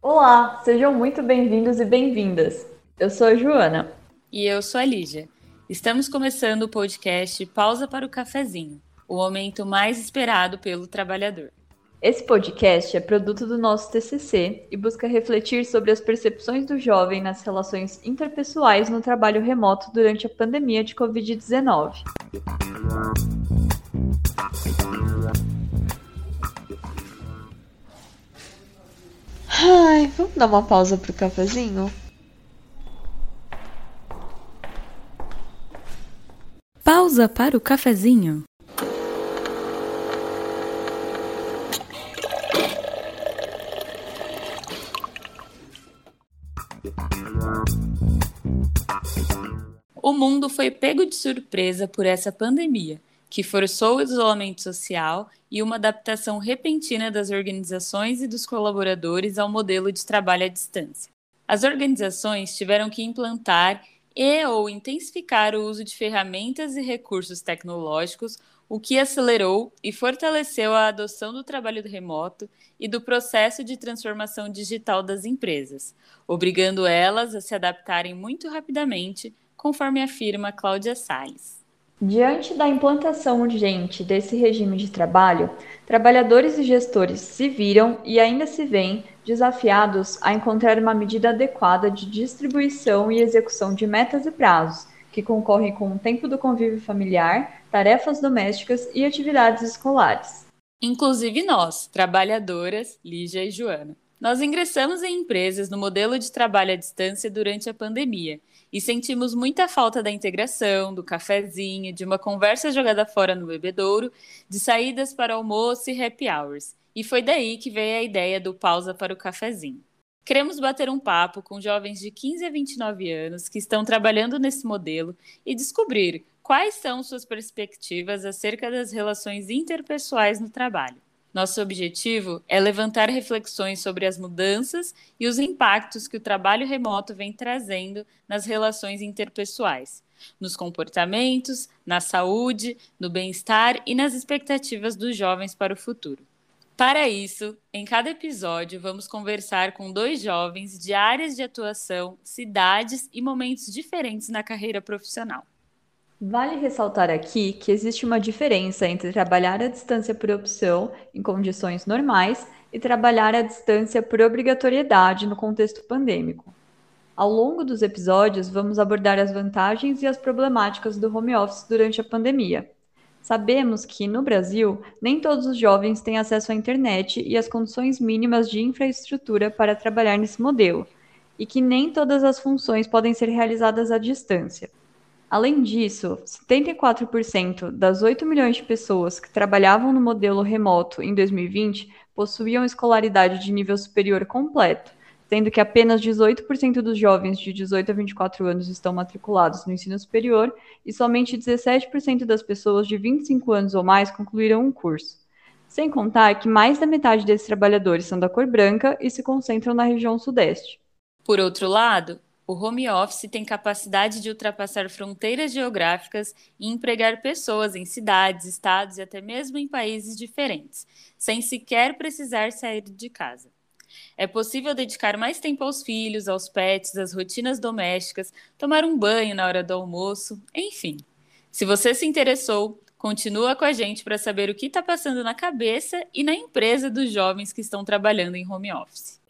Olá, sejam muito bem-vindos e bem-vindas. Eu sou a Joana. E eu sou a Lígia. Estamos começando o podcast Pausa para o Cafezinho, o momento mais esperado pelo trabalhador. Esse podcast é produto do nosso TCC e busca refletir sobre as percepções do jovem nas relações interpessoais no trabalho remoto durante a pandemia de Covid-19. Ai, vamos dar uma pausa pro cafezinho? Pausa para o cafezinho. O mundo foi pego de surpresa por essa pandemia, que forçou o isolamento social e uma adaptação repentina das organizações e dos colaboradores ao modelo de trabalho à distância. As organizações tiveram que implantar e ou intensificar o uso de ferramentas e recursos tecnológicos, o que acelerou e fortaleceu a adoção do trabalho remoto e do processo de transformação digital das empresas, obrigando elas a se adaptarem muito rapidamente, conforme afirma Cláudia Salles. Diante da implantação urgente desse regime de trabalho, trabalhadores e gestores se viram e ainda se veem desafiados a encontrar uma medida adequada de distribuição e execução de metas e prazos, que concorrem com o tempo do convívio familiar, tarefas domésticas e atividades escolares. Inclusive nós, trabalhadoras, Lígia e Joana. Nós ingressamos em empresas no modelo de trabalho à distância durante a pandemia e sentimos muita falta da integração, do cafezinho, de uma conversa jogada fora no bebedouro, de saídas para almoço e happy hours. E foi daí que veio a ideia do pausa para o cafezinho. Queremos bater um papo com jovens de 15 a 29 anos que estão trabalhando nesse modelo e descobrir quais são suas perspectivas acerca das relações interpessoais no trabalho. Nosso objetivo é levantar reflexões sobre as mudanças e os impactos que o trabalho remoto vem trazendo nas relações interpessoais, nos comportamentos, na saúde, no bem-estar e nas expectativas dos jovens para o futuro. Para isso, em cada episódio, vamos conversar com dois jovens de áreas de atuação, cidades e momentos diferentes na carreira profissional. Vale ressaltar aqui que existe uma diferença entre trabalhar à distância por opção, em condições normais, e trabalhar à distância por obrigatoriedade no contexto pandêmico. Ao longo dos episódios, vamos abordar as vantagens e as problemáticas do home office durante a pandemia. Sabemos que, no Brasil, nem todos os jovens têm acesso à internet e às condições mínimas de infraestrutura para trabalhar nesse modelo, e que nem todas as funções podem ser realizadas à distância. Além disso, 74% das 8 milhões de pessoas que trabalhavam no modelo remoto em 2020 possuíam escolaridade de nível superior completo, sendo que apenas 18% dos jovens de 18 a 24 anos estão matriculados no ensino superior e somente 17% das pessoas de 25 anos ou mais concluíram um curso. Sem contar que mais da metade desses trabalhadores são da cor branca e se concentram na região sudeste. Por outro lado, o home office tem capacidade de ultrapassar fronteiras geográficas e empregar pessoas em cidades, estados e até mesmo em países diferentes, sem sequer precisar sair de casa. É possível dedicar mais tempo aos filhos, aos pets, às rotinas domésticas, tomar um banho na hora do almoço, enfim. Se você se interessou, continua com a gente para saber o que está passando na cabeça e na empresa dos jovens que estão trabalhando em home office.